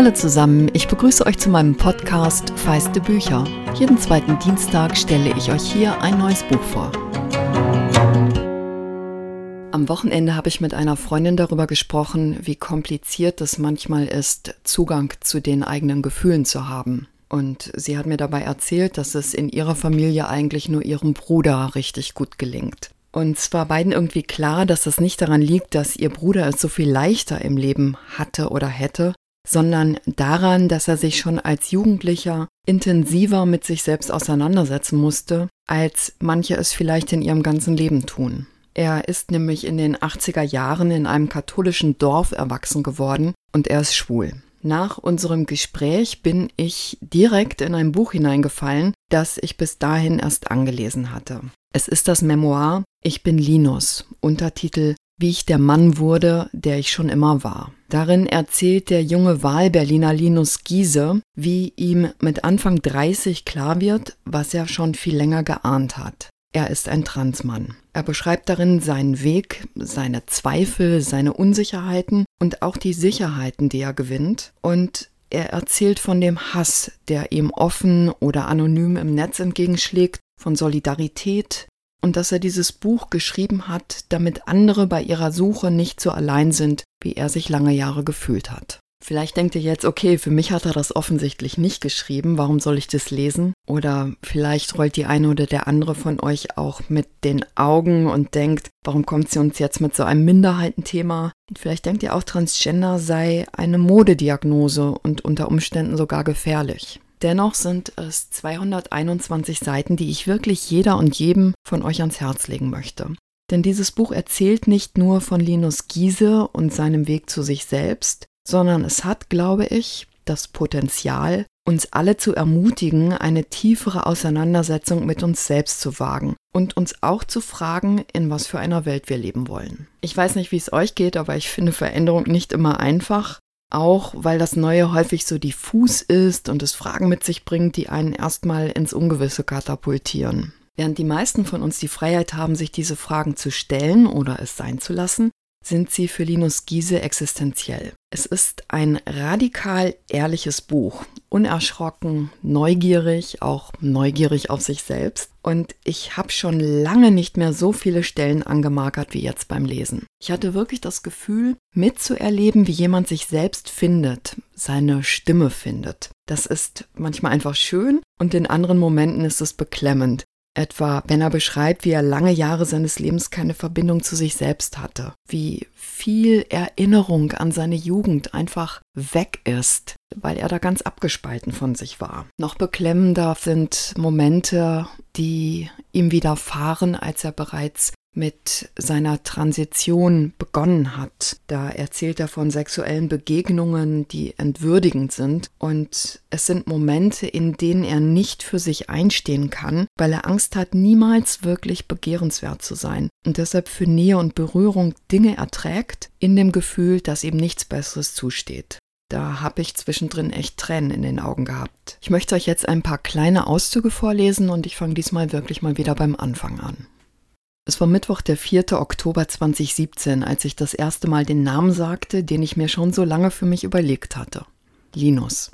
Hallo zusammen, ich begrüße euch zu meinem Podcast Feiste Bücher. Jeden zweiten Dienstag stelle ich euch hier ein neues Buch vor. Am Wochenende habe ich mit einer Freundin darüber gesprochen, wie kompliziert es manchmal ist, Zugang zu den eigenen Gefühlen zu haben. Und sie hat mir dabei erzählt, dass es in ihrer Familie eigentlich nur ihrem Bruder richtig gut gelingt. Und es war beiden irgendwie klar, dass das nicht daran liegt, dass ihr Bruder es so viel leichter im Leben hatte oder hätte, sondern daran, dass er sich schon als Jugendlicher intensiver mit sich selbst auseinandersetzen musste, als manche es vielleicht in ihrem ganzen Leben tun. Er ist nämlich in den 80er Jahren in einem katholischen Dorf erwachsen geworden und er ist schwul. Nach unserem Gespräch bin ich direkt in ein Buch hineingefallen, das ich bis dahin erst angelesen hatte. Es ist das Memoir Ich bin Linus, Untertitel Wie ich der Mann wurde, der ich schon immer war. Darin erzählt der junge Wahlberliner Linus Giese, wie ihm mit Anfang 30 klar wird, was er schon viel länger geahnt hat. Er ist ein Transmann. Er beschreibt darin seinen Weg, seine Zweifel, seine Unsicherheiten und auch die Sicherheiten, die er gewinnt. Und er erzählt von dem Hass, der ihm offen oder anonym im Netz entgegenschlägt, von Solidarität und dass er dieses Buch geschrieben hat, damit andere bei ihrer Suche nicht so allein sind, wie er sich lange Jahre gefühlt hat. Vielleicht denkt ihr jetzt, okay, für mich hat er das offensichtlich nicht geschrieben, warum soll ich das lesen? Oder vielleicht rollt die eine oder der andere von euch auch mit den Augen und denkt, warum kommt sie uns jetzt mit so einem Minderheitenthema? Vielleicht denkt ihr auch, Transgender sei eine Modediagnose und unter Umständen sogar gefährlich. Dennoch sind es 221 Seiten, die ich wirklich jeder und jedem von euch ans Herz legen möchte. Denn dieses Buch erzählt nicht nur von Linus Giese und seinem Weg zu sich selbst, sondern es hat, glaube ich, das Potenzial, uns alle zu ermutigen, eine tiefere Auseinandersetzung mit uns selbst zu wagen und uns auch zu fragen, in was für einer Welt wir leben wollen. Ich weiß nicht, wie es euch geht, aber ich finde Veränderung nicht immer einfach, auch weil das Neue häufig so diffus ist und es Fragen mit sich bringt, die einen erstmal ins Ungewisse katapultieren. Während die meisten von uns die Freiheit haben, sich diese Fragen zu stellen oder es sein zu lassen, sind sie für Linus Giese existenziell. Es ist ein radikal ehrliches Buch, unerschrocken, neugierig, auch neugierig auf sich selbst. Und ich habe schon lange nicht mehr so viele Stellen angemarkert wie jetzt beim Lesen. Ich hatte wirklich das Gefühl, mitzuerleben, wie jemand sich selbst findet, seine Stimme findet. Das ist manchmal einfach schön und in anderen Momenten ist es beklemmend, Etwa, wenn er beschreibt, wie er lange Jahre seines Lebens keine Verbindung zu sich selbst hatte, wie viel Erinnerung an seine Jugend einfach weg ist, weil er da ganz abgespalten von sich war. Noch beklemmender sind Momente, die ihm widerfahren, als er bereits mit seiner Transition begonnen hat. Da erzählt er von sexuellen Begegnungen, die entwürdigend sind. Und es sind Momente, in denen er nicht für sich einstehen kann, weil er Angst hat, niemals wirklich begehrenswert zu sein. Und deshalb für Nähe und Berührung Dinge erträgt, in dem Gefühl, dass ihm nichts Besseres zusteht. Da habe ich zwischendrin echt Tränen in den Augen gehabt. Ich möchte euch jetzt ein paar kleine Auszüge vorlesen und ich fange diesmal wirklich mal wieder beim Anfang an. Es war Mittwoch, der 4. Oktober 2017, als ich das erste Mal den Namen sagte, den ich mir schon so lange für mich überlegt hatte. Linus.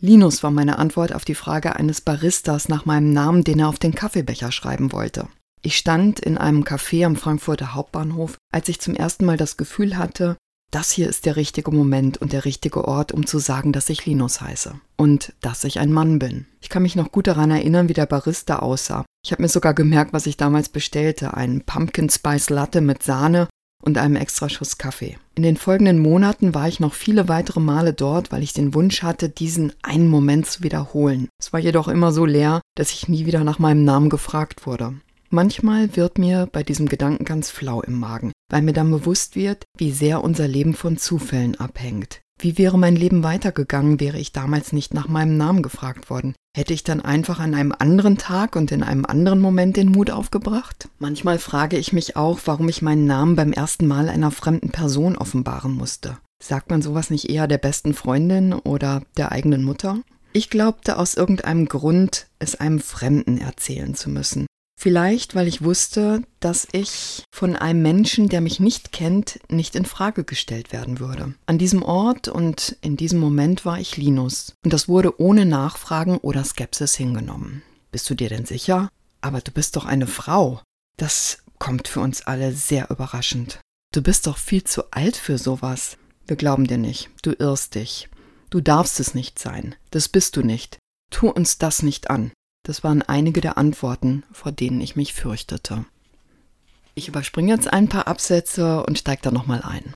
Linus war meine Antwort auf die Frage eines Baristas nach meinem Namen, den er auf den Kaffeebecher schreiben wollte. Ich stand in einem Café am Frankfurter Hauptbahnhof, als ich zum ersten Mal das Gefühl hatte, das hier ist der richtige Moment und der richtige Ort, um zu sagen, dass ich Linus heiße und dass ich ein Mann bin. Ich kann mich noch gut daran erinnern, wie der Barista aussah. Ich habe mir sogar gemerkt, was ich damals bestellte, einen Pumpkin Spice Latte mit Sahne und einem extra Schuss Kaffee. In den folgenden Monaten war ich noch viele weitere Male dort, weil ich den Wunsch hatte, diesen einen Moment zu wiederholen. Es war jedoch immer so leer, dass ich nie wieder nach meinem Namen gefragt wurde. Manchmal wird mir bei diesem Gedanken ganz flau im Magen, weil mir dann bewusst wird, wie sehr unser Leben von Zufällen abhängt. Wie wäre mein Leben weitergegangen, wäre ich damals nicht nach meinem Namen gefragt worden? Hätte ich dann einfach an einem anderen Tag und in einem anderen Moment den Mut aufgebracht? Manchmal frage ich mich auch, warum ich meinen Namen beim ersten Mal einer fremden Person offenbaren musste. Sagt man sowas nicht eher der besten Freundin oder der eigenen Mutter? Ich glaubte aus irgendeinem Grund, es einem Fremden erzählen zu müssen, Vielleicht, weil ich wusste, dass ich von einem Menschen, der mich nicht kennt, nicht in Frage gestellt werden würde. An diesem Ort und in diesem Moment war ich Linus. Und das wurde ohne Nachfragen oder Skepsis hingenommen. Bist du dir denn sicher? Aber du bist doch eine Frau. Das kommt für uns alle sehr überraschend. Du bist doch viel zu alt für sowas. Wir glauben dir nicht. Du irrst dich. Du darfst es nicht sein. Das bist du nicht. Tu uns das nicht an. Das waren einige der Antworten, vor denen ich mich fürchtete. Ich überspringe jetzt ein paar Absätze und steige da nochmal ein.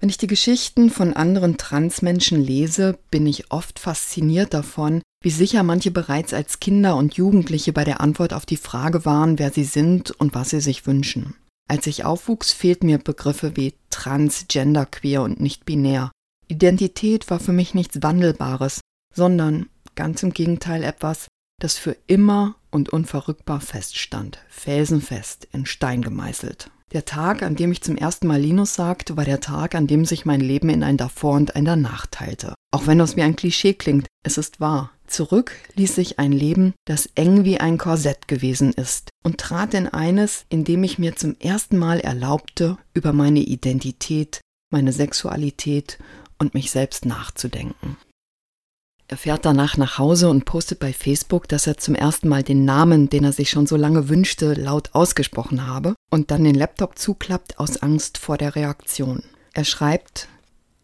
Wenn ich die Geschichten von anderen Transmenschen lese, bin ich oft fasziniert davon, wie sicher manche bereits als Kinder und Jugendliche bei der Antwort auf die Frage waren, wer sie sind und was sie sich wünschen. Als ich aufwuchs, fehlten mir Begriffe wie trans, genderqueer und nicht binär. Identität war für mich nichts Wandelbares, sondern ganz im Gegenteil etwas, das für immer und unverrückbar feststand, felsenfest, in Stein gemeißelt. Der Tag, an dem ich zum ersten Mal Linus sagte, war der Tag, an dem sich mein Leben in ein Davor und ein Danach teilte. Auch wenn das wie ein Klischee klingt, es ist wahr. Zurück ließ sich ein Leben, das eng wie ein Korsett gewesen ist, und trat in eines, in dem ich mir zum ersten Mal erlaubte, über meine Identität, meine Sexualität und mich selbst nachzudenken. Er fährt danach nach Hause und postet bei Facebook, dass er zum ersten Mal den Namen, den er sich schon so lange wünschte, laut ausgesprochen habe und dann den Laptop zuklappt aus Angst vor der Reaktion. Er schreibt,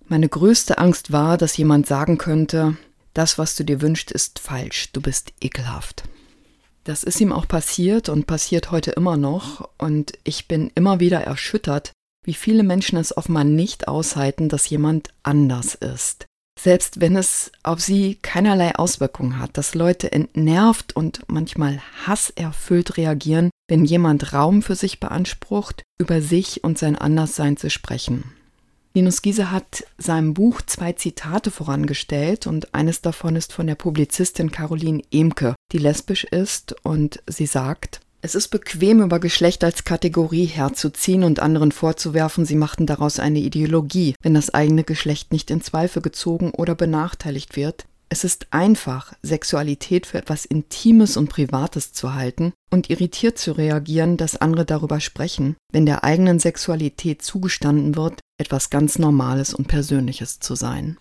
meine größte Angst war, dass jemand sagen könnte, das, was du dir wünschst, ist falsch, du bist ekelhaft. Das ist ihm auch passiert und passiert heute immer noch und ich bin immer wieder erschüttert, wie viele Menschen es offenbar nicht aushalten, dass jemand anders ist selbst wenn es auf sie keinerlei Auswirkungen hat, dass Leute entnervt und manchmal hasserfüllt reagieren, wenn jemand Raum für sich beansprucht, über sich und sein Anderssein zu sprechen. Linus Giese hat seinem Buch zwei Zitate vorangestellt und eines davon ist von der Publizistin Caroline Emke, die lesbisch ist und sie sagt, es ist bequem, über Geschlecht als Kategorie herzuziehen und anderen vorzuwerfen, sie machten daraus eine Ideologie, wenn das eigene Geschlecht nicht in Zweifel gezogen oder benachteiligt wird. Es ist einfach, Sexualität für etwas Intimes und Privates zu halten und irritiert zu reagieren, dass andere darüber sprechen, wenn der eigenen Sexualität zugestanden wird, etwas ganz Normales und Persönliches zu sein.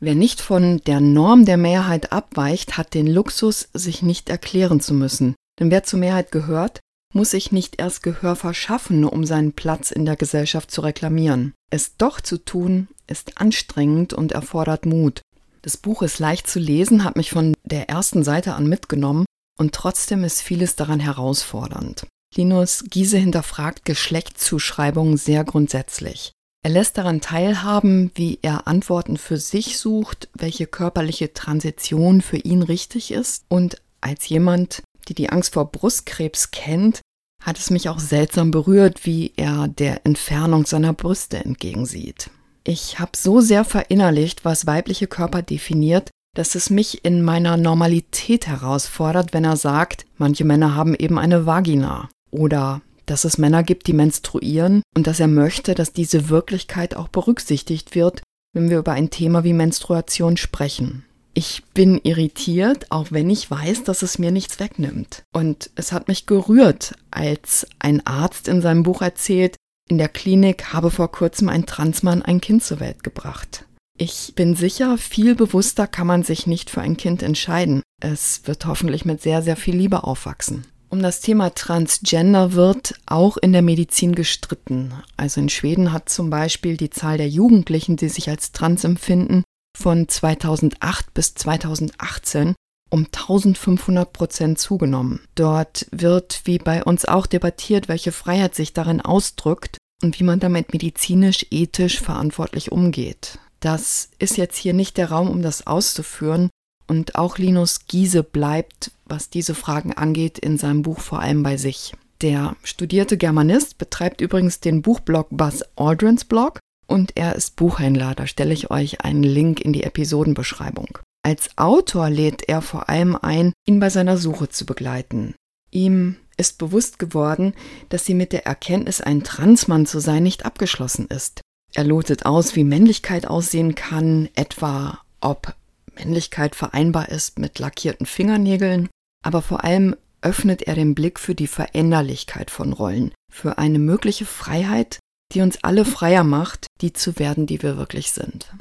Wer nicht von der Norm der Mehrheit abweicht, hat den Luxus, sich nicht erklären zu müssen, denn wer zur Mehrheit gehört, muss sich nicht erst Gehör verschaffen, um seinen Platz in der Gesellschaft zu reklamieren. Es doch zu tun, ist anstrengend und erfordert Mut. Das Buch ist leicht zu lesen, hat mich von der ersten Seite an mitgenommen und trotzdem ist vieles daran herausfordernd. Linus Giese hinterfragt Geschlechtszuschreibungen sehr grundsätzlich. Er lässt daran teilhaben, wie er Antworten für sich sucht, welche körperliche Transition für ihn richtig ist und als jemand, die die Angst vor Brustkrebs kennt, hat es mich auch seltsam berührt, wie er der Entfernung seiner Brüste entgegensieht. Ich habe so sehr verinnerlicht, was weibliche Körper definiert, dass es mich in meiner Normalität herausfordert, wenn er sagt, manche Männer haben eben eine Vagina oder dass es Männer gibt, die menstruieren und dass er möchte, dass diese Wirklichkeit auch berücksichtigt wird, wenn wir über ein Thema wie Menstruation sprechen. Ich bin irritiert, auch wenn ich weiß, dass es mir nichts wegnimmt. Und es hat mich gerührt, als ein Arzt in seinem Buch erzählt, in der Klinik habe vor kurzem ein Transmann ein Kind zur Welt gebracht. Ich bin sicher, viel bewusster kann man sich nicht für ein Kind entscheiden. Es wird hoffentlich mit sehr, sehr viel Liebe aufwachsen. Um das Thema Transgender wird auch in der Medizin gestritten. Also in Schweden hat zum Beispiel die Zahl der Jugendlichen, die sich als trans empfinden, von 2008 bis 2018 um 1500 Prozent zugenommen. Dort wird wie bei uns auch debattiert, welche Freiheit sich darin ausdrückt und wie man damit medizinisch, ethisch verantwortlich umgeht. Das ist jetzt hier nicht der Raum, um das auszuführen, und auch Linus Giese bleibt, was diese Fragen angeht, in seinem Buch vor allem bei sich. Der studierte Germanist betreibt übrigens den Buchblog Buzz Aldrins Blog und er ist Buchhändler. Da stelle ich euch einen Link in die Episodenbeschreibung. Als Autor lädt er vor allem ein, ihn bei seiner Suche zu begleiten. Ihm ist bewusst geworden, dass sie mit der Erkenntnis, ein Transmann zu sein, nicht abgeschlossen ist. Er lotet aus, wie Männlichkeit aussehen kann, etwa ob Männlichkeit vereinbar ist mit lackierten Fingernägeln, aber vor allem, öffnet er den Blick für die Veränderlichkeit von Rollen, für eine mögliche Freiheit, die uns alle freier macht, die zu werden, die wir wirklich sind.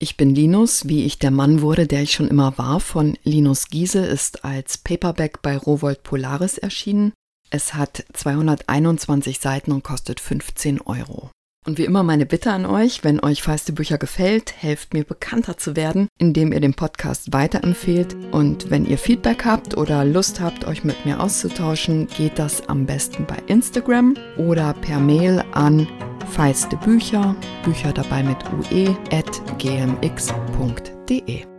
Ich bin Linus, wie ich der Mann wurde, der ich schon immer war, von Linus Giese ist als Paperback bei Rowold Polaris erschienen. Es hat 221 Seiten und kostet 15 Euro. Und wie immer meine Bitte an euch, wenn euch feiste Bücher gefällt, helft mir bekannter zu werden, indem ihr den Podcast weiterempfehlt. Und wenn ihr Feedback habt oder Lust habt, euch mit mir auszutauschen, geht das am besten bei Instagram oder per Mail an feiste Bücher, Bücher dabei mit ue, at gmx.de.